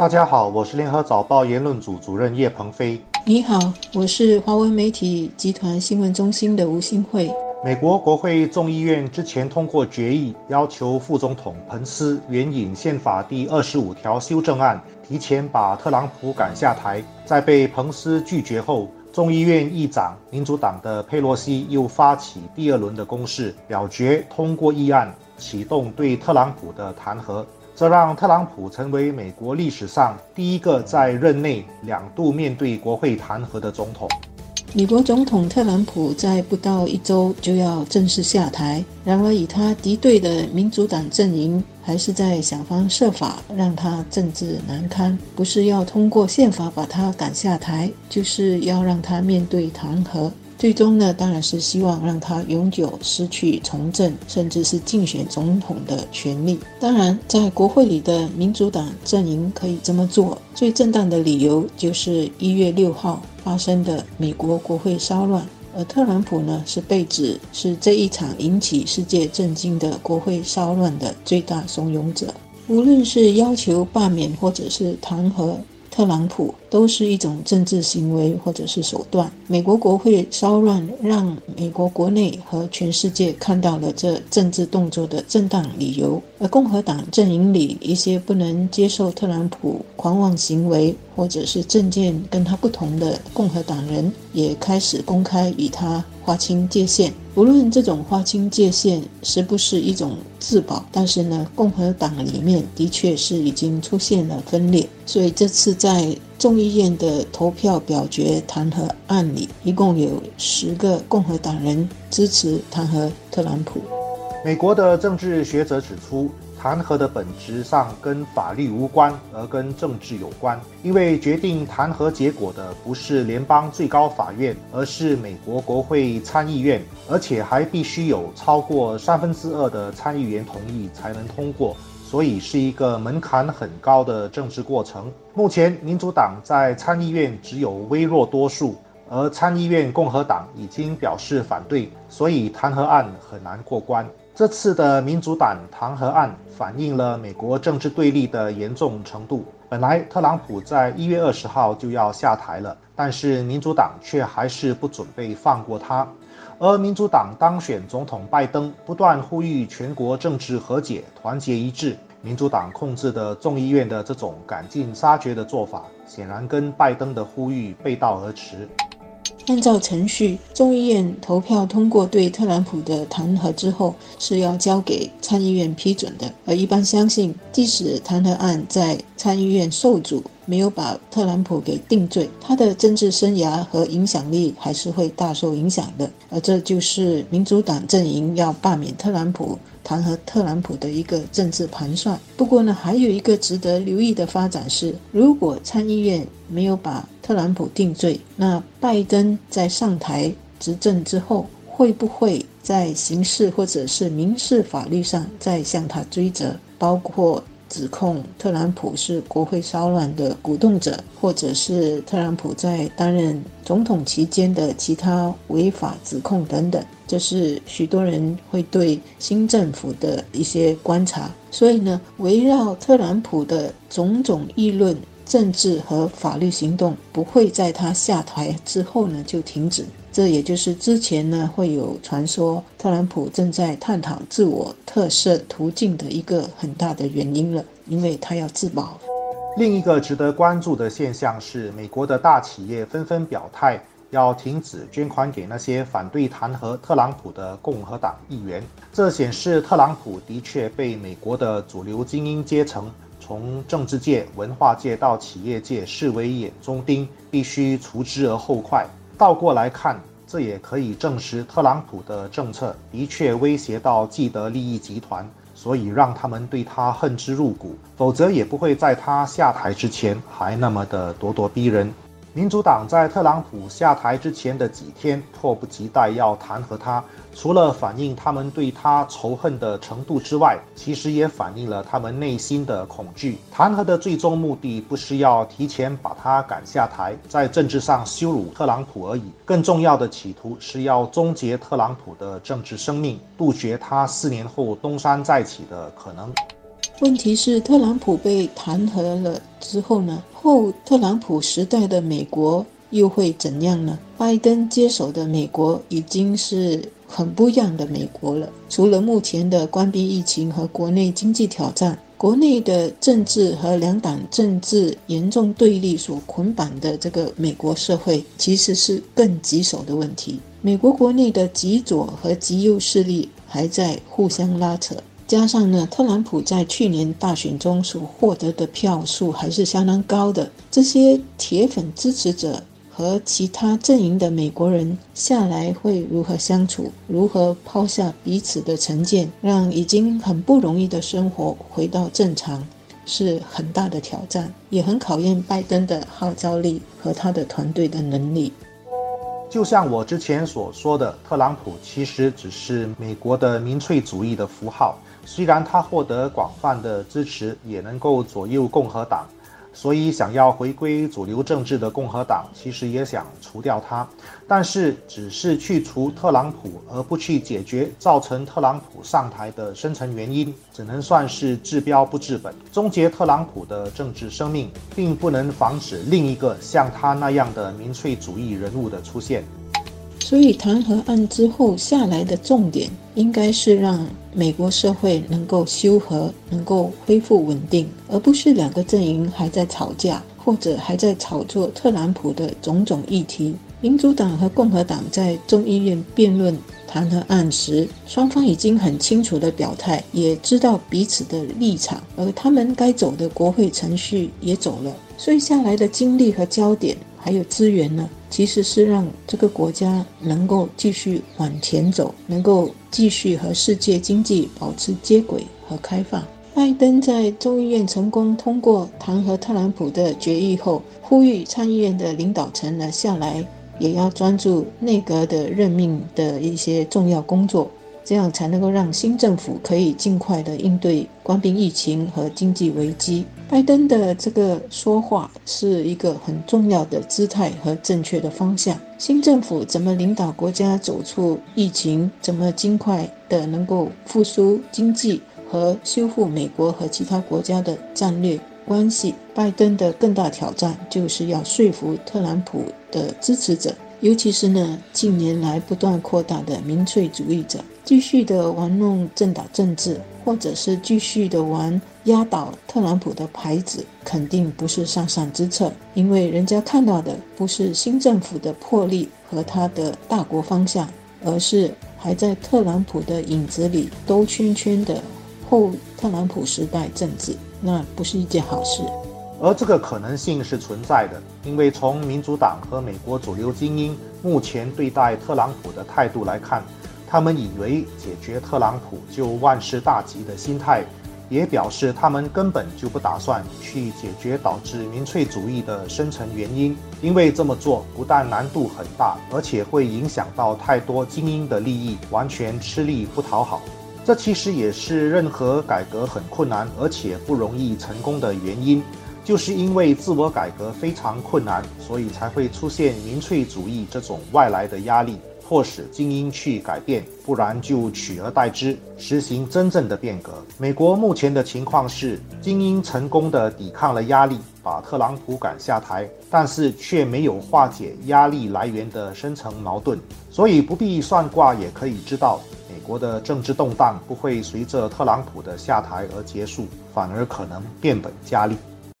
大家好，我是联合早报言论组主任叶鹏飞。你好，我是华文媒体集团新闻中心的吴新慧。美国国会众议院之前通过决议，要求副总统彭斯援引宪法第二十五条修正案，提前把特朗普赶下台。在被彭斯拒绝后，众议院议长民主党的佩洛西又发起第二轮的攻势，表决通过议案，启动对特朗普的弹劾。这让特朗普成为美国历史上第一个在任内两度面对国会弹劾的总统。美国总统特朗普在不到一周就要正式下台，然而以他敌对的民主党阵营还是在想方设法让他政治难堪，不是要通过宪法把他赶下台，就是要让他面对弹劾。最终呢，当然是希望让他永久失去从政，甚至是竞选总统的权利。当然，在国会里的民主党阵营可以这么做，最正当的理由就是一月六号发生的美国国会骚乱，而特朗普呢是被指是这一场引起世界震惊的国会骚乱的最大怂恿者。无论是要求罢免或者是弹劾。特朗普都是一种政治行为或者是手段。美国国会骚乱，让美国国内和全世界看到了这政治动作的正当理由。而共和党阵营里一些不能接受特朗普狂妄行为，或者是政见跟他不同的共和党人，也开始公开与他划清界限。无论这种划清界限是不是一种自保，但是呢，共和党里面的确是已经出现了分裂。所以这次在众议院的投票表决弹劾案里，一共有十个共和党人支持弹劾特朗普。美国的政治学者指出。弹劾的本质上跟法律无关，而跟政治有关。因为决定弹劾结果的不是联邦最高法院，而是美国国会参议院，而且还必须有超过三分之二的参议员同意才能通过，所以是一个门槛很高的政治过程。目前，民主党在参议院只有微弱多数，而参议院共和党已经表示反对，所以弹劾案很难过关。这次的民主党弹劾案反映了美国政治对立的严重程度。本来特朗普在一月二十号就要下台了，但是民主党却还是不准备放过他。而民主党当选总统拜登不断呼吁全国政治和解、团结一致。民主党控制的众议院的这种赶尽杀绝的做法，显然跟拜登的呼吁背道而驰。按照程序，众议院投票通过对特朗普的弹劾之后，是要交给参议院批准的。而一般相信，即使弹劾案在参议院受阻，没有把特朗普给定罪，他的政治生涯和影响力还是会大受影响的。而这就是民主党阵营要罢免特朗普。弹劾特朗普的一个政治盘算。不过呢，还有一个值得留意的发展是，如果参议院没有把特朗普定罪，那拜登在上台执政之后，会不会在刑事或者是民事法律上再向他追责？包括指控特朗普是国会骚乱的鼓动者，或者是特朗普在担任总统期间的其他违法指控等等。这是许多人会对新政府的一些观察，所以呢，围绕特朗普的种种议论、政治和法律行动，不会在他下台之后呢就停止。这也就是之前呢会有传说，特朗普正在探讨自我特色途径的一个很大的原因了，因为他要自保。另一个值得关注的现象是，美国的大企业纷纷表态。要停止捐款给那些反对弹劾特朗普的共和党议员，这显示特朗普的确被美国的主流精英阶层，从政治界、文化界到企业界视为眼中钉，必须除之而后快。倒过来看，这也可以证实特朗普的政策的确威胁到既得利益集团，所以让他们对他恨之入骨，否则也不会在他下台之前还那么的咄咄逼人。民主党在特朗普下台之前的几天，迫不及待要弹劾他。除了反映他们对他仇恨的程度之外，其实也反映了他们内心的恐惧。弹劾的最终目的不是要提前把他赶下台，在政治上羞辱特朗普而已。更重要的企图是要终结特朗普的政治生命，杜绝他四年后东山再起的可能。问题是，特朗普被弹劾了之后呢，后特朗普时代的美国又会怎样呢？拜登接手的美国已经是很不一样的美国了。除了目前的关闭疫情和国内经济挑战，国内的政治和两党政治严重对立所捆绑的这个美国社会，其实是更棘手的问题。美国国内的极左和极右势力还在互相拉扯。加上呢，特朗普在去年大选中所获得的票数还是相当高的，这些铁粉支持者和其他阵营的美国人下来会如何相处？如何抛下彼此的成见，让已经很不容易的生活回到正常，是很大的挑战，也很考验拜登的号召力和他的团队的能力。就像我之前所说的，特朗普其实只是美国的民粹主义的符号。虽然他获得广泛的支持，也能够左右共和党，所以想要回归主流政治的共和党其实也想除掉他。但是，只是去除特朗普，而不去解决造成特朗普上台的深层原因，只能算是治标不治本。终结特朗普的政治生命，并不能防止另一个像他那样的民粹主义人物的出现。所以，弹劾案之后下来的重点，应该是让美国社会能够修和，能够恢复稳定，而不是两个阵营还在吵架，或者还在炒作特朗普的种种议题。民主党和共和党在众议院辩论弹劾案时，双方已经很清楚的表态，也知道彼此的立场，而他们该走的国会程序也走了，所以下来的精力和焦点。还有资源呢，其实是让这个国家能够继续往前走，能够继续和世界经济保持接轨和开放。拜登在众议院成功通过弹劾特朗普的决议后，呼吁参议院的领导层呢下来，也要专注内阁的任命的一些重要工作。这样才能够让新政府可以尽快的应对官兵疫情和经济危机。拜登的这个说话是一个很重要的姿态和正确的方向。新政府怎么领导国家走出疫情，怎么尽快的能够复苏经济和修复美国和其他国家的战略关系？拜登的更大挑战就是要说服特朗普的支持者，尤其是呢近年来不断扩大的民粹主义者。继续的玩弄政党政治，或者是继续的玩压倒特朗普的牌子，肯定不是上上之策。因为人家看到的不是新政府的魄力和他的大国方向，而是还在特朗普的影子里兜圈圈的后特朗普时代政治，那不是一件好事。而这个可能性是存在的，因为从民主党和美国主流精英目前对待特朗普的态度来看。他们以为解决特朗普就万事大吉的心态，也表示他们根本就不打算去解决导致民粹主义的深层原因，因为这么做不但难度很大，而且会影响到太多精英的利益，完全吃力不讨好。这其实也是任何改革很困难而且不容易成功的原因，就是因为自我改革非常困难，所以才会出现民粹主义这种外来的压力。迫使精英去改变，不然就取而代之，实行真正的变革。美国目前的情况是，精英成功的抵抗了压力，把特朗普赶下台，但是却没有化解压力来源的深层矛盾。所以不必算卦也可以知道，国的政治动荡不会随着特朗普的下台而结束，反而可能变本加厉。